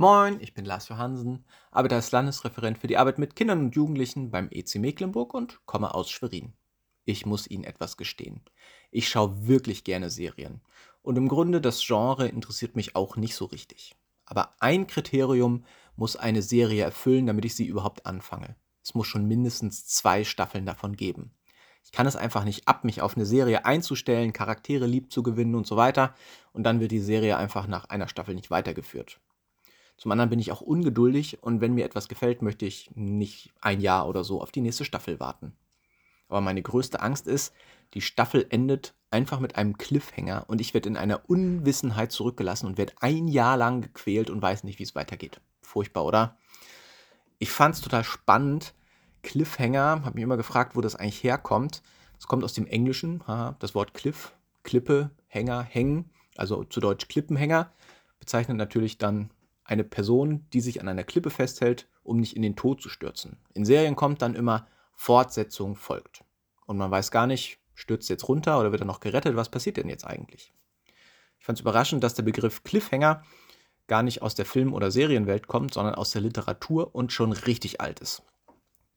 Moin, ich bin Lars Johansen, arbeite als Landesreferent für die Arbeit mit Kindern und Jugendlichen beim EC Mecklenburg und komme aus Schwerin. Ich muss Ihnen etwas gestehen. Ich schaue wirklich gerne Serien. Und im Grunde das Genre interessiert mich auch nicht so richtig. Aber ein Kriterium muss eine Serie erfüllen, damit ich sie überhaupt anfange. Es muss schon mindestens zwei Staffeln davon geben. Ich kann es einfach nicht ab, mich auf eine Serie einzustellen, Charaktere lieb zu gewinnen und so weiter. Und dann wird die Serie einfach nach einer Staffel nicht weitergeführt. Zum anderen bin ich auch ungeduldig und wenn mir etwas gefällt, möchte ich nicht ein Jahr oder so auf die nächste Staffel warten. Aber meine größte Angst ist, die Staffel endet einfach mit einem Cliffhanger und ich werde in einer Unwissenheit zurückgelassen und werde ein Jahr lang gequält und weiß nicht, wie es weitergeht. Furchtbar, oder? Ich fand es total spannend. Cliffhanger, habe mich immer gefragt, wo das eigentlich herkommt. Es kommt aus dem Englischen, das Wort Cliff, Klippe, Hänger, Hängen, also zu Deutsch Klippenhänger, bezeichnet natürlich dann eine Person, die sich an einer Klippe festhält, um nicht in den Tod zu stürzen. In Serien kommt dann immer Fortsetzung folgt. Und man weiß gar nicht, stürzt jetzt runter oder wird er noch gerettet? Was passiert denn jetzt eigentlich? Ich fand es überraschend, dass der Begriff Cliffhanger gar nicht aus der Film- oder Serienwelt kommt, sondern aus der Literatur und schon richtig alt ist.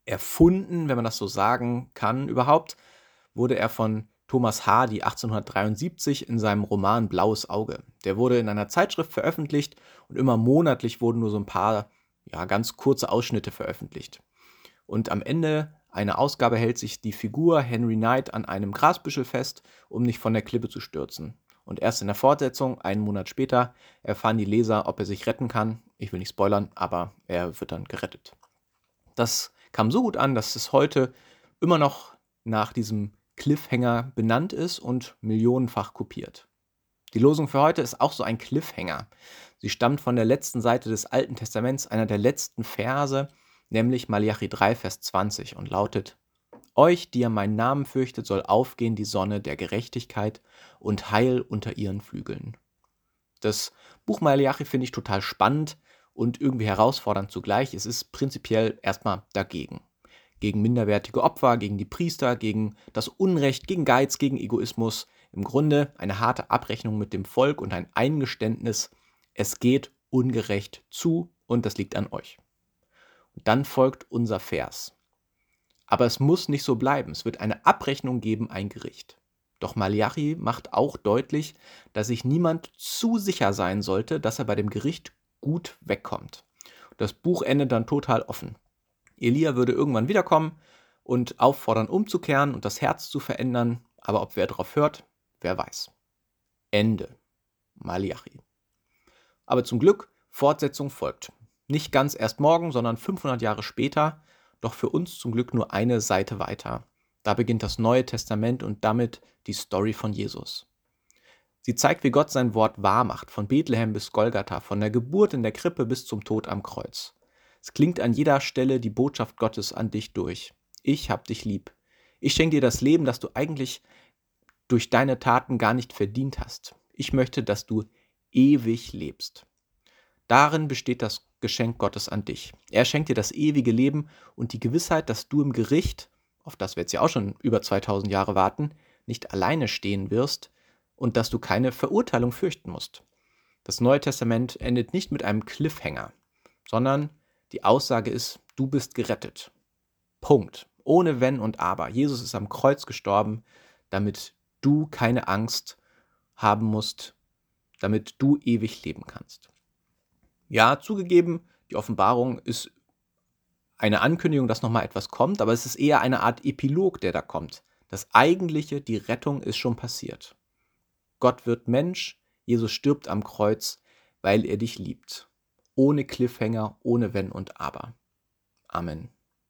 Erfunden, wenn man das so sagen kann, überhaupt, wurde er von Thomas Hardy 1873 in seinem Roman Blaues Auge. Der wurde in einer Zeitschrift veröffentlicht und immer monatlich wurden nur so ein paar ja, ganz kurze Ausschnitte veröffentlicht. Und am Ende einer Ausgabe hält sich die Figur Henry Knight an einem Grasbüschel fest, um nicht von der Klippe zu stürzen. Und erst in der Fortsetzung, einen Monat später, erfahren die Leser, ob er sich retten kann. Ich will nicht spoilern, aber er wird dann gerettet. Das kam so gut an, dass es heute immer noch nach diesem Cliffhanger benannt ist und millionenfach kopiert. Die Losung für heute ist auch so ein Cliffhanger. Sie stammt von der letzten Seite des Alten Testaments, einer der letzten Verse, nämlich Malachi 3, Vers 20 und lautet, Euch, die ihr meinen Namen fürchtet, soll aufgehen die Sonne der Gerechtigkeit und Heil unter ihren Flügeln. Das Buch Malachi finde ich total spannend und irgendwie herausfordernd zugleich. Es ist prinzipiell erstmal dagegen gegen minderwertige Opfer, gegen die Priester, gegen das Unrecht, gegen Geiz, gegen Egoismus. Im Grunde eine harte Abrechnung mit dem Volk und ein Eingeständnis, es geht ungerecht zu und das liegt an euch. Und dann folgt unser Vers. Aber es muss nicht so bleiben. Es wird eine Abrechnung geben, ein Gericht. Doch Malachi macht auch deutlich, dass sich niemand zu sicher sein sollte, dass er bei dem Gericht gut wegkommt. Das Buch endet dann total offen. Elia würde irgendwann wiederkommen und auffordern, umzukehren und das Herz zu verändern, aber ob wer darauf hört, wer weiß. Ende. Malachi. Aber zum Glück, Fortsetzung folgt. Nicht ganz erst morgen, sondern 500 Jahre später, doch für uns zum Glück nur eine Seite weiter. Da beginnt das Neue Testament und damit die Story von Jesus. Sie zeigt, wie Gott sein Wort wahrmacht, von Bethlehem bis Golgatha, von der Geburt in der Krippe bis zum Tod am Kreuz. Es klingt an jeder Stelle die Botschaft Gottes an dich durch. Ich hab dich lieb. Ich schenke dir das Leben, das du eigentlich durch deine Taten gar nicht verdient hast. Ich möchte, dass du ewig lebst. Darin besteht das Geschenk Gottes an dich. Er schenkt dir das ewige Leben und die Gewissheit, dass du im Gericht, auf das wir jetzt ja auch schon über 2000 Jahre warten, nicht alleine stehen wirst und dass du keine Verurteilung fürchten musst. Das Neue Testament endet nicht mit einem Cliffhanger, sondern die Aussage ist, du bist gerettet. Punkt. Ohne Wenn und Aber. Jesus ist am Kreuz gestorben, damit du keine Angst haben musst, damit du ewig leben kannst. Ja, zugegeben, die Offenbarung ist eine Ankündigung, dass nochmal etwas kommt, aber es ist eher eine Art Epilog, der da kommt. Das eigentliche, die Rettung ist schon passiert. Gott wird Mensch, Jesus stirbt am Kreuz, weil er dich liebt ohne Cliffhanger, ohne Wenn und Aber. Amen.